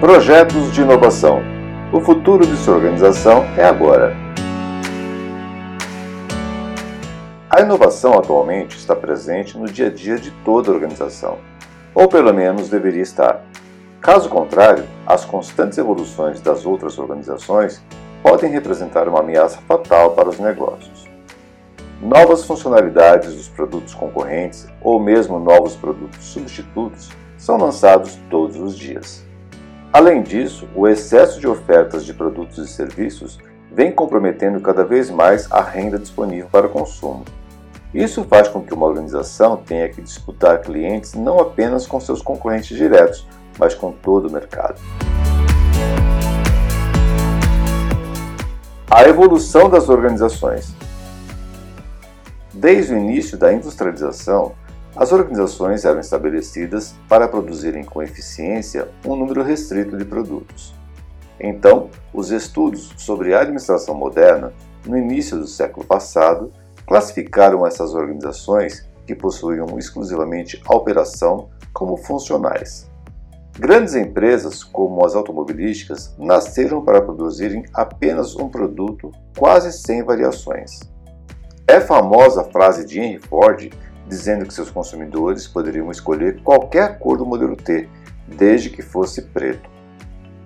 Projetos de inovação. O futuro de sua organização é agora. A inovação atualmente está presente no dia a dia de toda organização, ou pelo menos deveria estar. Caso contrário, as constantes evoluções das outras organizações podem representar uma ameaça fatal para os negócios. Novas funcionalidades dos produtos concorrentes ou mesmo novos produtos substitutos são lançados todos os dias. Além disso, o excesso de ofertas de produtos e serviços vem comprometendo cada vez mais a renda disponível para consumo. Isso faz com que uma organização tenha que disputar clientes não apenas com seus concorrentes diretos, mas com todo o mercado. A evolução das organizações. Desde o início da industrialização, as organizações eram estabelecidas para produzirem com eficiência um número restrito de produtos. Então, os estudos sobre a administração moderna, no início do século passado, classificaram essas organizações que possuíam exclusivamente a operação como funcionais. Grandes empresas, como as automobilísticas, nasceram para produzirem apenas um produto, quase sem variações. É famosa a frase de Henry Ford dizendo que seus consumidores poderiam escolher qualquer cor do modelo T, desde que fosse preto.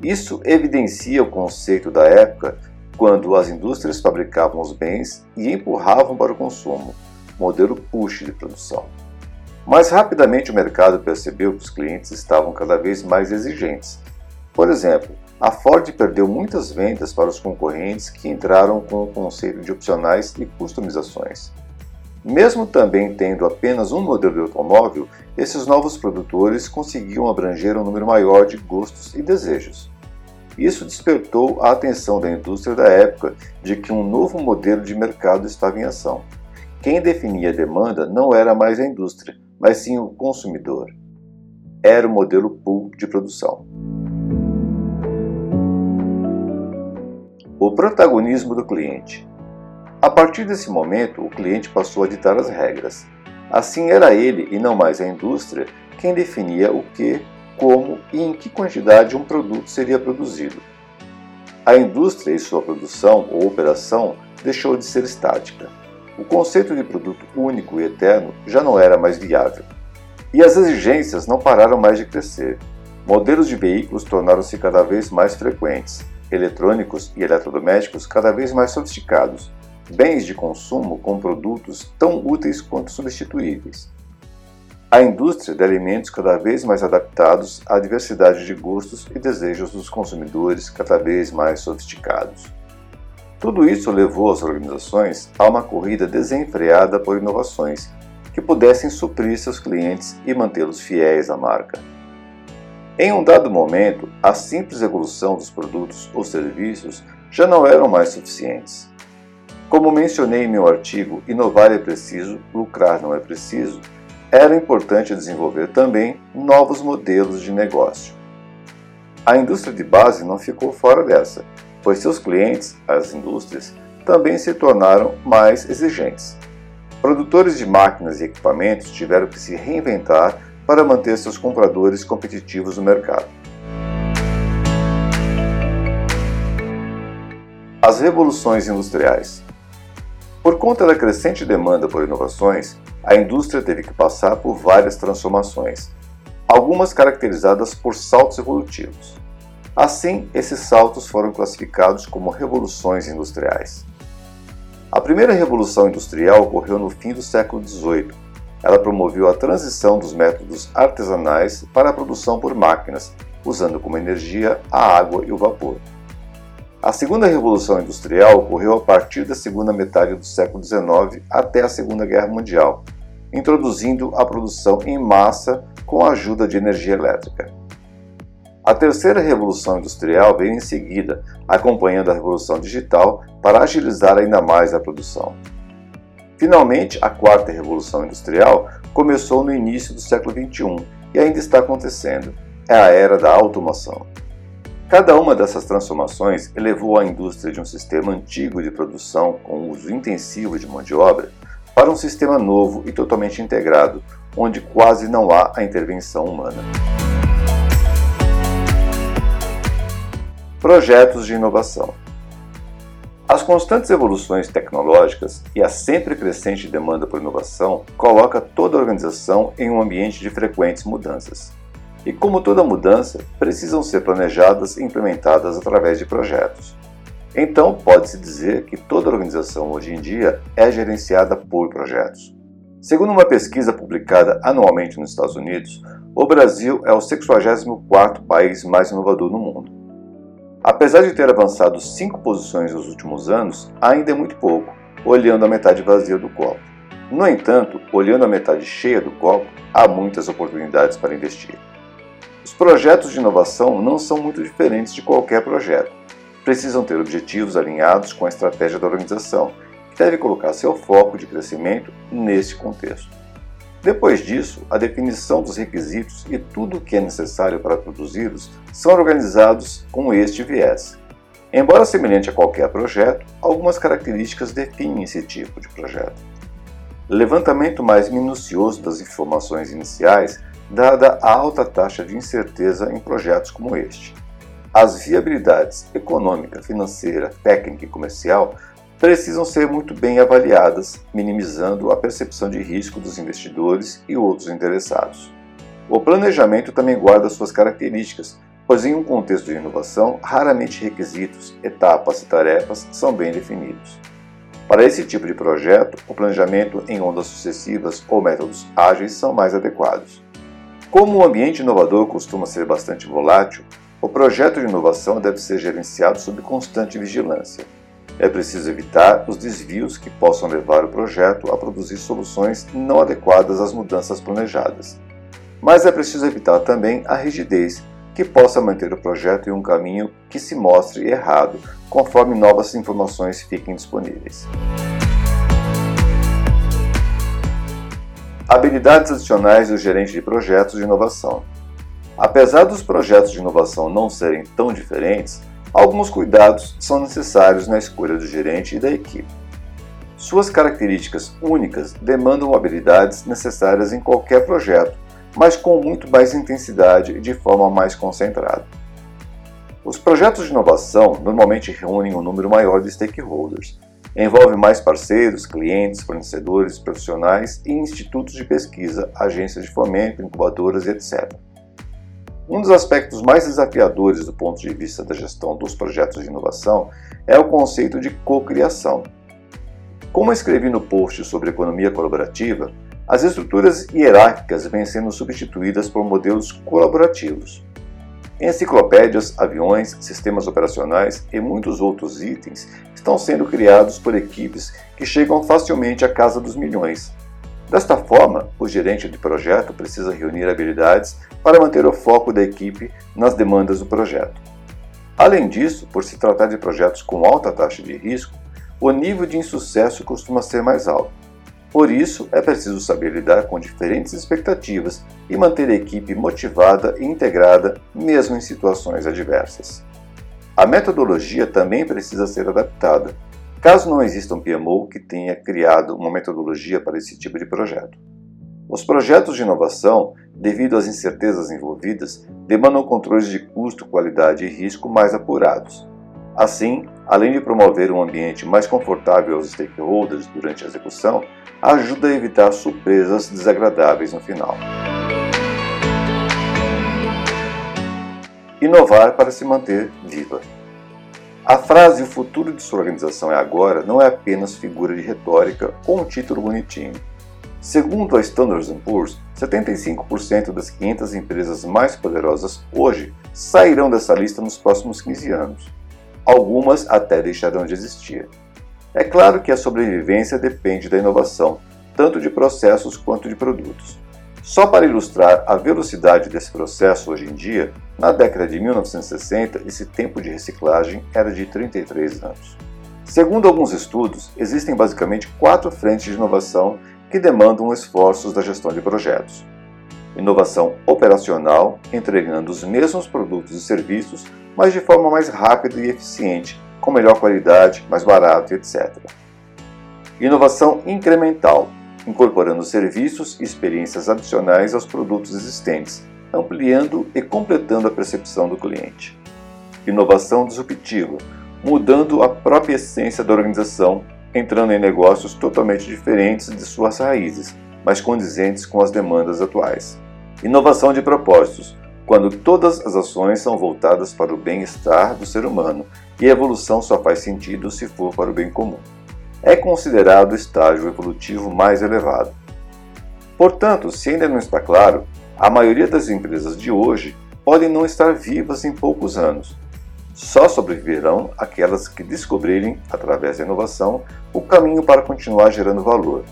Isso evidencia o conceito da época quando as indústrias fabricavam os bens e empurravam para o consumo, modelo push de produção. Mas rapidamente o mercado percebeu que os clientes estavam cada vez mais exigentes. Por exemplo, a Ford perdeu muitas vendas para os concorrentes que entraram com o conceito de opcionais e customizações. Mesmo também tendo apenas um modelo de automóvel, esses novos produtores conseguiam abranger um número maior de gostos e desejos. Isso despertou a atenção da indústria da época de que um novo modelo de mercado estava em ação. Quem definia a demanda não era mais a indústria, mas sim o consumidor. Era o modelo pool de produção. O protagonismo do cliente. A partir desse momento, o cliente passou a ditar as regras. Assim era ele e não mais a indústria quem definia o que, como e em que quantidade um produto seria produzido. A indústria e sua produção ou operação deixou de ser estática o conceito de produto único e eterno já não era mais viável. E as exigências não pararam mais de crescer. Modelos de veículos tornaram-se cada vez mais frequentes, eletrônicos e eletrodomésticos cada vez mais sofisticados, bens de consumo com produtos tão úteis quanto substituíveis. A indústria de alimentos cada vez mais adaptados à diversidade de gostos e desejos dos consumidores cada vez mais sofisticados. Tudo isso levou as organizações a uma corrida desenfreada por inovações que pudessem suprir seus clientes e mantê-los fiéis à marca. Em um dado momento, a simples evolução dos produtos ou serviços já não eram mais suficientes. Como mencionei em meu artigo Inovar é preciso, lucrar não é preciso, era importante desenvolver também novos modelos de negócio. A indústria de base não ficou fora dessa pois seus clientes, as indústrias, também se tornaram mais exigentes. Produtores de máquinas e equipamentos tiveram que se reinventar para manter seus compradores competitivos no mercado. As revoluções industriais. Por conta da crescente demanda por inovações, a indústria teve que passar por várias transformações, algumas caracterizadas por saltos evolutivos. Assim, esses saltos foram classificados como revoluções industriais. A primeira revolução industrial ocorreu no fim do século XVIII. Ela promoveu a transição dos métodos artesanais para a produção por máquinas, usando como energia a água e o vapor. A segunda revolução industrial ocorreu a partir da segunda metade do século XIX até a Segunda Guerra Mundial, introduzindo a produção em massa com a ajuda de energia elétrica. A terceira revolução industrial veio em seguida, acompanhando a revolução digital para agilizar ainda mais a produção. Finalmente, a quarta revolução industrial começou no início do século XXI e ainda está acontecendo. É a era da automação. Cada uma dessas transformações elevou a indústria de um sistema antigo de produção com uso intensivo de mão de obra para um sistema novo e totalmente integrado, onde quase não há a intervenção humana. Projetos de inovação. As constantes evoluções tecnológicas e a sempre crescente demanda por inovação coloca toda a organização em um ambiente de frequentes mudanças. E como toda mudança, precisam ser planejadas e implementadas através de projetos. Então, pode-se dizer que toda organização hoje em dia é gerenciada por projetos. Segundo uma pesquisa publicada anualmente nos Estados Unidos, o Brasil é o 64º país mais inovador no mundo. Apesar de ter avançado cinco posições nos últimos anos, ainda é muito pouco, olhando a metade vazia do copo. No entanto, olhando a metade cheia do copo, há muitas oportunidades para investir. Os projetos de inovação não são muito diferentes de qualquer projeto. Precisam ter objetivos alinhados com a estratégia da organização deve colocar seu foco de crescimento neste contexto. Depois disso, a definição dos requisitos e tudo o que é necessário para produzi-los são organizados com este viés. Embora semelhante a qualquer projeto, algumas características definem esse tipo de projeto. Levantamento mais minucioso das informações iniciais, dada a alta taxa de incerteza em projetos como este. As viabilidades econômica, financeira, técnica e comercial precisam ser muito bem avaliadas, minimizando a percepção de risco dos investidores e outros interessados. O planejamento também guarda suas características, pois em um contexto de inovação, raramente requisitos, etapas e tarefas são bem definidos. Para esse tipo de projeto, o planejamento em ondas sucessivas ou métodos ágeis são mais adequados. Como o ambiente inovador costuma ser bastante volátil, o projeto de inovação deve ser gerenciado sob constante vigilância. É preciso evitar os desvios que possam levar o projeto a produzir soluções não adequadas às mudanças planejadas. Mas é preciso evitar também a rigidez que possa manter o projeto em um caminho que se mostre errado, conforme novas informações fiquem disponíveis. Habilidades adicionais do gerente de projetos de inovação. Apesar dos projetos de inovação não serem tão diferentes, Alguns cuidados são necessários na escolha do gerente e da equipe. Suas características únicas demandam habilidades necessárias em qualquer projeto, mas com muito mais intensidade e de forma mais concentrada. Os projetos de inovação normalmente reúnem um número maior de stakeholders. Envolve mais parceiros, clientes, fornecedores, profissionais e institutos de pesquisa, agências de fomento, incubadoras etc. Um dos aspectos mais desafiadores do ponto de vista da gestão dos projetos de inovação é o conceito de cocriação. Como escrevi no post sobre economia colaborativa, as estruturas hierárquicas vêm sendo substituídas por modelos colaborativos. Enciclopédias, aviões, sistemas operacionais e muitos outros itens estão sendo criados por equipes que chegam facilmente à casa dos milhões, Desta forma, o gerente de projeto precisa reunir habilidades para manter o foco da equipe nas demandas do projeto. Além disso, por se tratar de projetos com alta taxa de risco, o nível de insucesso costuma ser mais alto. Por isso, é preciso saber lidar com diferentes expectativas e manter a equipe motivada e integrada, mesmo em situações adversas. A metodologia também precisa ser adaptada, caso não exista um PMO que tenha criado uma metodologia para esse tipo de projeto. Os projetos de inovação, devido às incertezas envolvidas, demandam controles de custo, qualidade e risco mais apurados. Assim, além de promover um ambiente mais confortável aos stakeholders durante a execução, ajuda a evitar surpresas desagradáveis no final. Inovar para se manter viva. A frase o futuro de sua organização é agora não é apenas figura de retórica ou um título bonitinho. Segundo a Standard Poor's, 75% das 500 empresas mais poderosas hoje sairão dessa lista nos próximos 15 anos. Algumas até deixarão de existir. É claro que a sobrevivência depende da inovação, tanto de processos quanto de produtos. Só para ilustrar a velocidade desse processo hoje em dia, na década de 1960 esse tempo de reciclagem era de 33 anos. Segundo alguns estudos, existem basicamente quatro frentes de inovação que demandam esforços da gestão de projetos. Inovação operacional, entregando os mesmos produtos e serviços, mas de forma mais rápida e eficiente, com melhor qualidade, mais barato, etc. Inovação incremental, incorporando serviços e experiências adicionais aos produtos existentes, ampliando e completando a percepção do cliente. inovação disruptiva, mudando a própria essência da organização, entrando em negócios totalmente diferentes de suas raízes, mas condizentes com as demandas atuais. Inovação de propósitos, quando todas as ações são voltadas para o bem-estar do ser humano e a evolução só faz sentido se for para o bem comum. É considerado o estágio evolutivo mais elevado. Portanto, se ainda não está claro, a maioria das empresas de hoje podem não estar vivas em poucos anos. Só sobreviverão aquelas que descobrirem, através da inovação, o caminho para continuar gerando valor,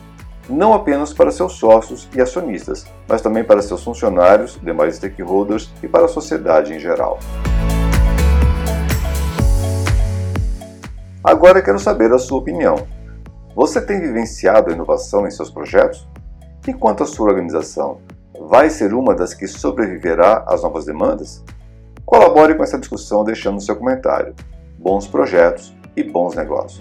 não apenas para seus sócios e acionistas, mas também para seus funcionários, demais stakeholders e para a sociedade em geral. Agora quero saber a sua opinião. Você tem vivenciado a inovação em seus projetos? E quanto à sua organização, vai ser uma das que sobreviverá às novas demandas? Colabore com essa discussão deixando seu comentário. Bons projetos e bons negócios.